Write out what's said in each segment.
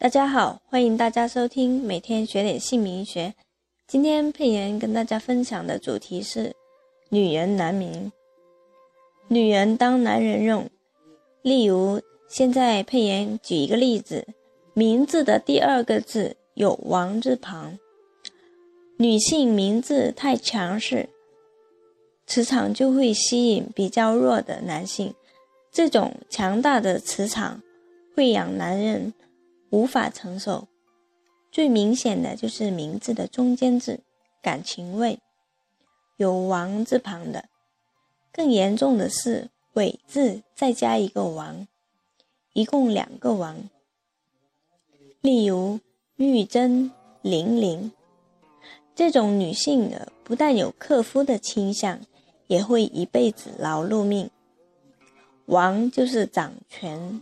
大家好，欢迎大家收听每天学点姓名学。今天佩妍跟大家分享的主题是“女人难名”，女人当男人用。例如，现在佩妍举一个例子，名字的第二个字有王字旁，女性名字太强势，磁场就会吸引比较弱的男性。这种强大的磁场会养男人。无法承受，最明显的就是名字的中间字“感情位”有王字旁的，更严重的是“尾”字再加一个王，一共两个王。例如玉贞、玲玲这种女性的，不但有克夫的倾向，也会一辈子劳碌命。王就是掌权。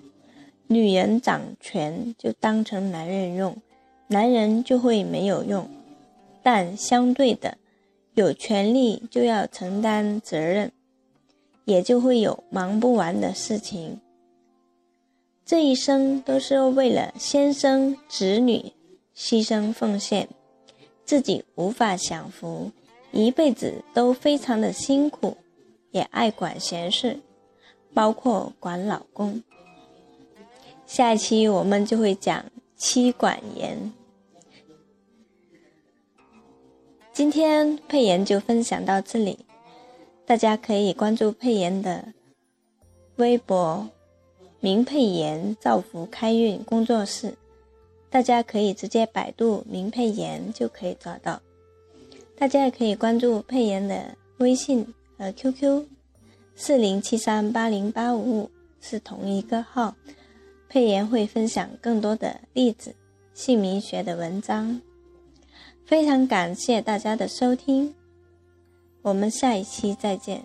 女人掌权就当成男人用，男人就会没有用。但相对的，有权利就要承担责任，也就会有忙不完的事情。这一生都是为了先生子女牺牲奉献，自己无法享福，一辈子都非常的辛苦，也爱管闲事，包括管老公。下一期我们就会讲妻管严。今天佩妍就分享到这里，大家可以关注佩妍的微博“明佩妍造福开运工作室”，大家可以直接百度“明佩妍”就可以找到。大家也可以关注佩妍的微信和 QQ，四零七三八零八五五是同一个号。佩妍会分享更多的例子、姓名学的文章。非常感谢大家的收听，我们下一期再见。